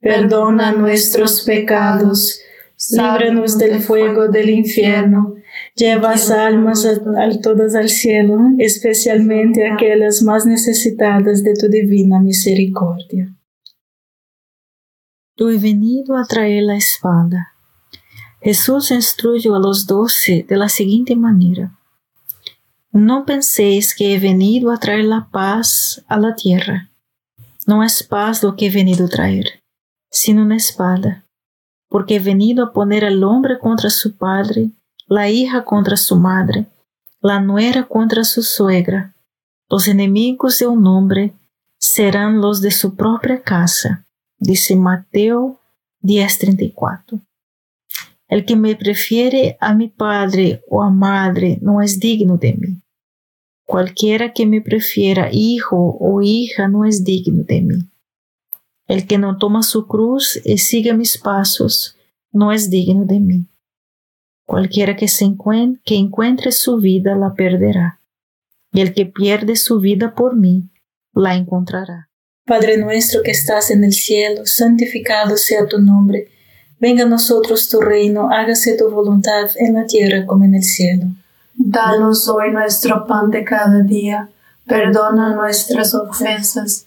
perdona nuestros pecados, líbranos del fuego del infierno, lleva almas a, todas al cielo, especialmente aquellas más necesitadas de tu divina misericordia. Tú he venido a traer la espada. Jesús instruyó a los doce de la siguiente manera. No penséis que he venido a traer la paz a la tierra. No es paz lo que he venido a traer sino una espada, porque he venido a poner al hombre contra su padre, la hija contra su madre, la nuera contra su suegra. Los enemigos de un hombre serán los de su propia casa, dice Mateo 10:34. El que me prefiere a mi padre o a madre no es digno de mí. Cualquiera que me prefiera hijo o hija no es digno de mí. El que no toma su cruz y sigue mis pasos no es digno de mí. Cualquiera que, se encuentre, que encuentre su vida la perderá, y el que pierde su vida por mí la encontrará. Padre nuestro que estás en el cielo, santificado sea tu nombre. Venga a nosotros tu reino, hágase tu voluntad en la tierra como en el cielo. Danos hoy nuestro pan de cada día, perdona nuestras ofensas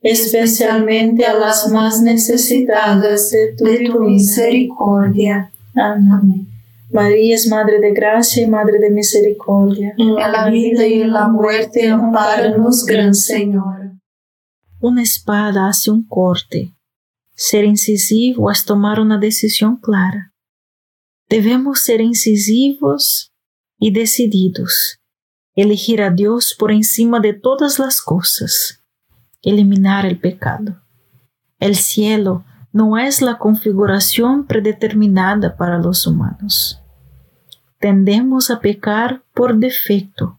especialmente a las más necesitadas de tu, misericordia. Amén. María es Madre de Gracia y Madre de Misericordia. En la vida y en la muerte, amparanos, Gran Señor. Una espada hace un corte. Ser incisivo es tomar una decisión clara. Debemos ser incisivos y decididos, elegir a Dios por encima de todas las cosas, eliminar el pecado. El cielo no es la configuración predeterminada para los humanos. Tendemos a pecar por defecto.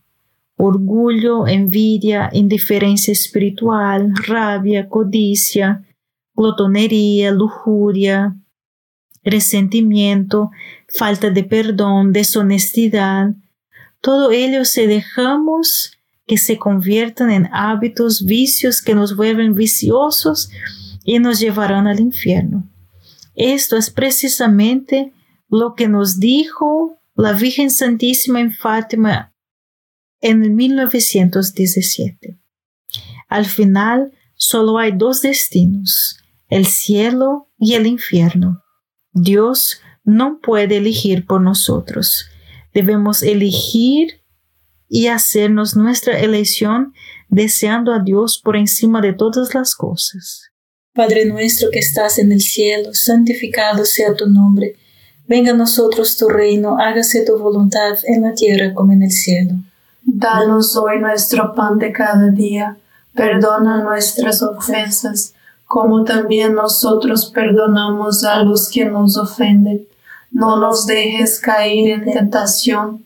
Orgullo, envidia, indiferencia espiritual, rabia, codicia, glotonería, lujuria, resentimiento, falta de perdón, deshonestidad, todo ello se dejamos que se conviertan en hábitos, vicios que nos vuelven viciosos y nos llevarán al infierno. Esto es precisamente lo que nos dijo la Virgen Santísima en Fátima en 1917. Al final, solo hay dos destinos, el cielo y el infierno. Dios no puede elegir por nosotros. Debemos elegir y hacernos nuestra elección deseando a Dios por encima de todas las cosas. Padre nuestro que estás en el cielo, santificado sea tu nombre. Venga a nosotros tu reino, hágase tu voluntad en la tierra como en el cielo. Danos hoy nuestro pan de cada día, perdona nuestras ofensas, como también nosotros perdonamos a los que nos ofenden. No nos dejes caer en tentación,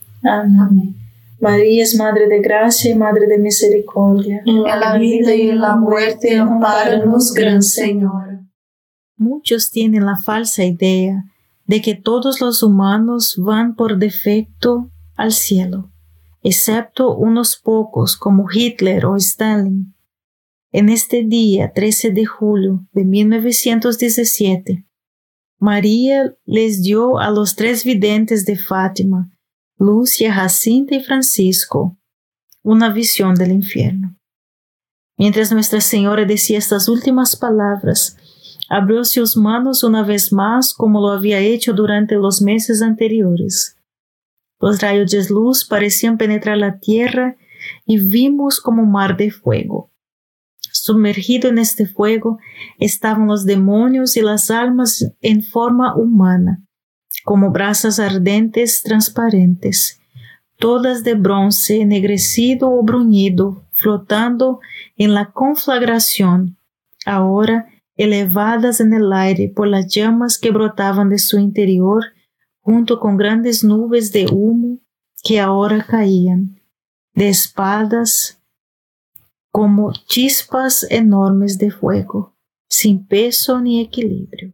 Amén. María es Madre de Gracia y Madre de Misericordia. En la vida y en la muerte, amparanos, Gran Señor. Muchos tienen la falsa idea de que todos los humanos van por defecto al cielo, excepto unos pocos como Hitler o Stalin. En este día 13 de julio de 1917, María les dio a los tres videntes de Fátima, Lucia, Jacinta y Francisco, una visión del infierno. Mientras Nuestra Señora decía estas últimas palabras, abrió sus manos una vez más como lo había hecho durante los meses anteriores. Los rayos de luz parecían penetrar la tierra y vimos como un mar de fuego. Sumergido en este fuego estaban los demonios y las almas en forma humana, como brasas ardentes transparentes, todas de bronce ennegrecido o bruñido, flotando en la conflagración, ahora elevadas en el aire por las llamas que brotaban de su interior, junto con grandes nubes de humo que ahora caían, de espadas como chispas enormes de fuego, sin peso ni equilibrio.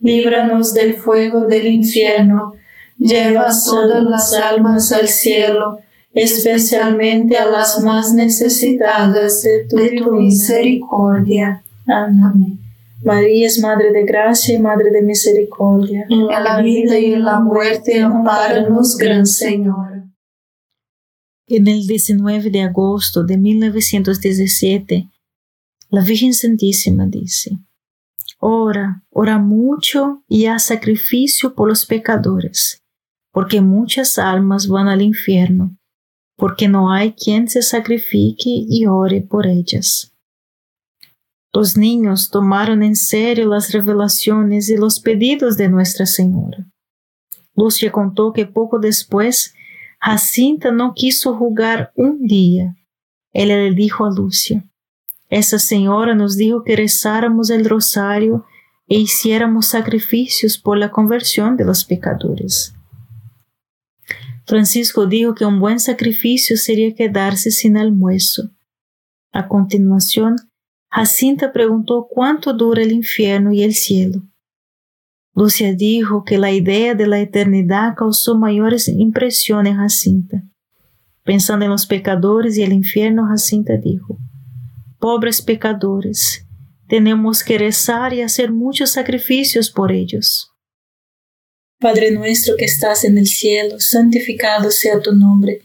líbranos del fuego del infierno, lleva todas las almas al cielo, especialmente a las más necesitadas de tu, misericordia. Amén. María es Madre de Gracia y Madre de Misericordia. En la vida y en la muerte, amparanos, Gran Señor. En el 19 de agosto de 1917, la Virgen Santísima dice, Ora, ora mucho y haz sacrificio por los pecadores, porque muchas almas van al infierno, porque no hay quien se sacrifique y ore por ellas. Los niños tomaron en serio las revelaciones y los pedidos de Nuestra Señora. Lucia contó que poco después Jacinta no quiso jugar un día. Ella le dijo a Lucia, Esa señora nos dijo que rezáramos el rosario e hiciéramos sacrificios por la conversión de los pecadores. Francisco dijo que un buen sacrificio sería quedarse sin almuerzo. A continuación, Jacinta preguntó cuánto dura el infierno y el cielo. Lucia dijo que la idea de la eternidad causó mayores impresiones a Jacinta. Pensando en los pecadores y el infierno, Jacinta dijo, Pobres pecadores, tenemos que rezar y hacer muchos sacrificios por ellos. Padre nuestro que estás en el cielo, santificado sea tu nombre.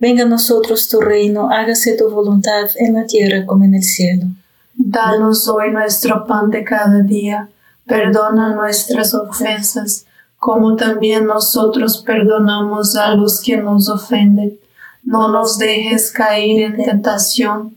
Venga a nosotros tu reino, hágase tu voluntad en la tierra como en el cielo. Danos hoy nuestro pan de cada día, perdona nuestras ofensas, como también nosotros perdonamos a los que nos ofenden. No nos dejes caer en tentación,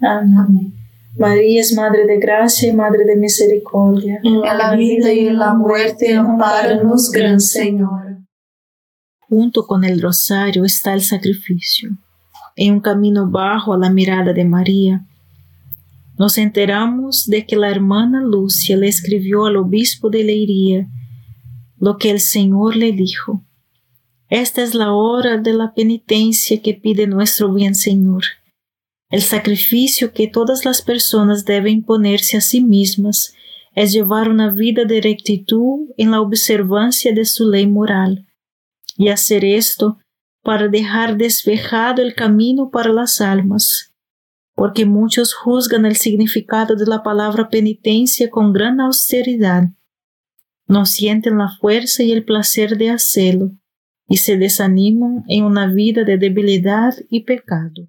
Amén. María es Madre de Gracia y Madre de Misericordia. En la vida y en la muerte, amparanos, Gran Señor. Junto con el rosario está el sacrificio. En un camino bajo a la mirada de María, nos enteramos de que la hermana Lucia le escribió al obispo de Leiria lo que el Señor le dijo. Esta es la hora de la penitencia que pide nuestro bien Señor. El sacrificio que todas las personas deben ponerse a sí mismas es llevar una vida de rectitud en la observancia de su ley moral, y hacer esto para dejar despejado el camino para las almas, porque muchos juzgan el significado de la palabra penitencia con gran austeridad, no sienten la fuerza y el placer de hacerlo, y se desaniman en una vida de debilidad y pecado.